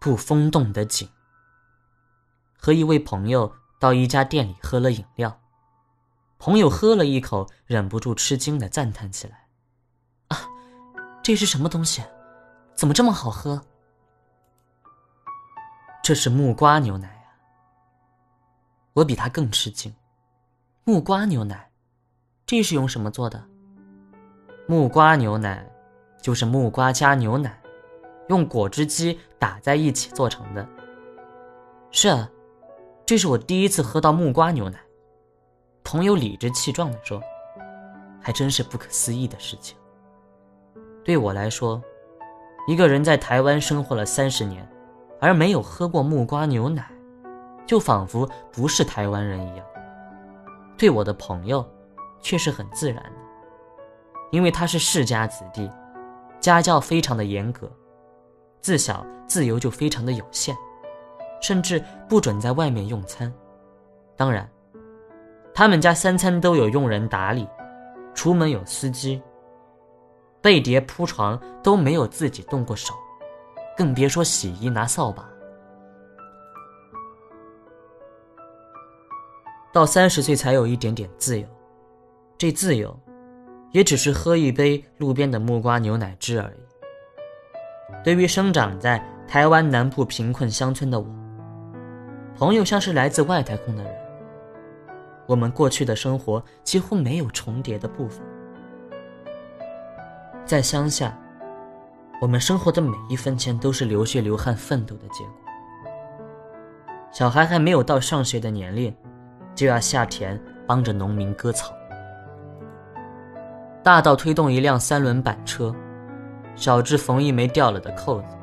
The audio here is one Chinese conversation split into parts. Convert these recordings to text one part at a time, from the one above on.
不风动的井。和一位朋友到一家店里喝了饮料，朋友喝了一口，忍不住吃惊的赞叹起来：“啊，这是什么东西？怎么这么好喝？”这是木瓜牛奶啊！我比他更吃惊。木瓜牛奶，这是用什么做的？木瓜牛奶，就是木瓜加牛奶，用果汁机打在一起做成的。是啊，这是我第一次喝到木瓜牛奶。朋友理直气壮地说：“还真是不可思议的事情。”对我来说，一个人在台湾生活了三十年。而没有喝过木瓜牛奶，就仿佛不是台湾人一样。对我的朋友，却是很自然的，因为他是世家子弟，家教非常的严格，自小自由就非常的有限，甚至不准在外面用餐。当然，他们家三餐都有佣人打理，出门有司机，被叠铺床都没有自己动过手。更别说洗衣拿扫把。到三十岁才有一点点自由，这自由，也只是喝一杯路边的木瓜牛奶汁而已。对于生长在台湾南部贫困乡村的我，朋友像是来自外太空的人。我们过去的生活几乎没有重叠的部分，在乡下。我们生活的每一分钱都是流血流汗奋斗的结果。小孩还没有到上学的年龄，就要下田帮着农民割草；大到推动一辆三轮板车，小至缝一枚掉了的扣子，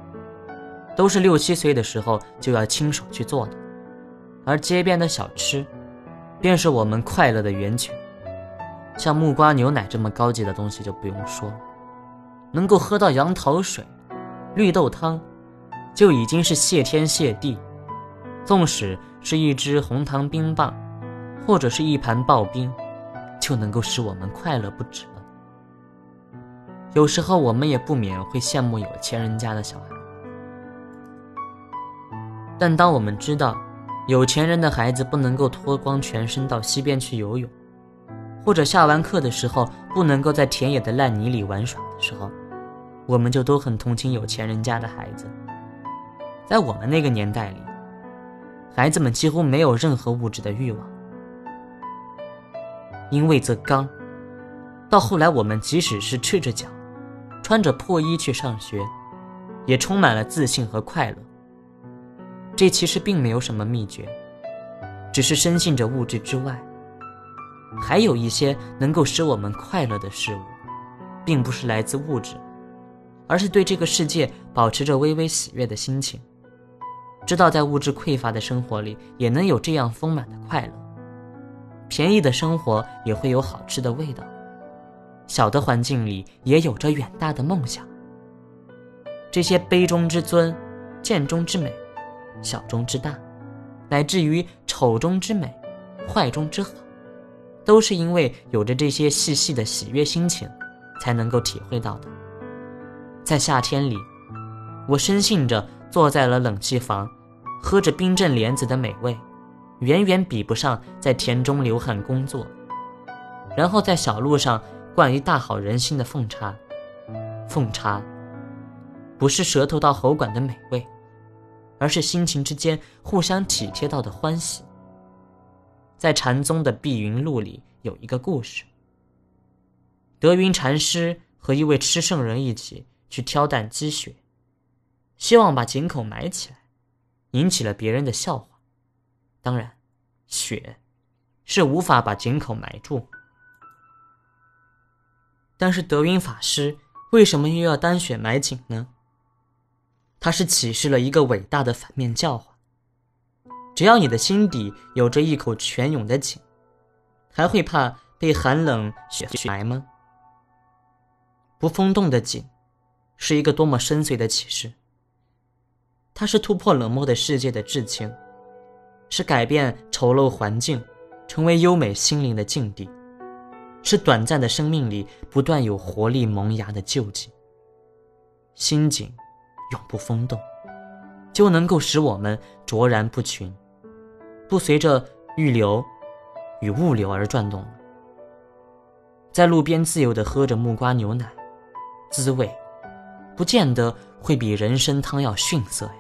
都是六七岁的时候就要亲手去做的。而街边的小吃，便是我们快乐的源泉。像木瓜牛奶这么高级的东西就不用说。能够喝到杨桃水、绿豆汤，就已经是谢天谢地。纵使是一支红糖冰棒，或者是一盘刨冰，就能够使我们快乐不止。有时候我们也不免会羡慕有钱人家的小孩，但当我们知道有钱人的孩子不能够脱光全身到溪边去游泳，或者下完课的时候不能够在田野的烂泥里玩耍的时候，我们就都很同情有钱人家的孩子。在我们那个年代里，孩子们几乎没有任何物质的欲望，因为则刚。到后来，我们即使是赤着脚，穿着破衣去上学，也充满了自信和快乐。这其实并没有什么秘诀，只是深信着物质之外。还有一些能够使我们快乐的事物，并不是来自物质，而是对这个世界保持着微微喜悦的心情，知道在物质匮乏的生活里也能有这样丰满的快乐。便宜的生活也会有好吃的味道，小的环境里也有着远大的梦想。这些杯中之尊，剑中之美，小中之大，乃至于丑中之美，坏中之好。都是因为有着这些细细的喜悦心情，才能够体会到的。在夏天里，我深信着坐在了冷气房，喝着冰镇莲子的美味，远远比不上在田中流汗工作，然后在小路上关于大好人心的奉茶。奉茶，不是舌头到喉管的美味，而是心情之间互相体贴到的欢喜。在禅宗的碧云录里有一个故事。德云禅师和一位吃圣人一起去挑担积雪，希望把井口埋起来，引起了别人的笑话。当然，雪是无法把井口埋住。但是德云法师为什么又要单选埋井呢？他是启示了一个伟大的反面教化。只要你的心底有着一口泉涌的井，还会怕被寒冷雪埋吗？不风动的井，是一个多么深邃的启示。它是突破冷漠的世界的至情，是改变丑陋环境，成为优美心灵的境地，是短暂的生命里不断有活力萌芽的救济。心井永不风动。就能够使我们卓然不群，不随着欲流与物流而转动了。在路边自由地喝着木瓜牛奶，滋味不见得会比人参汤要逊色呀。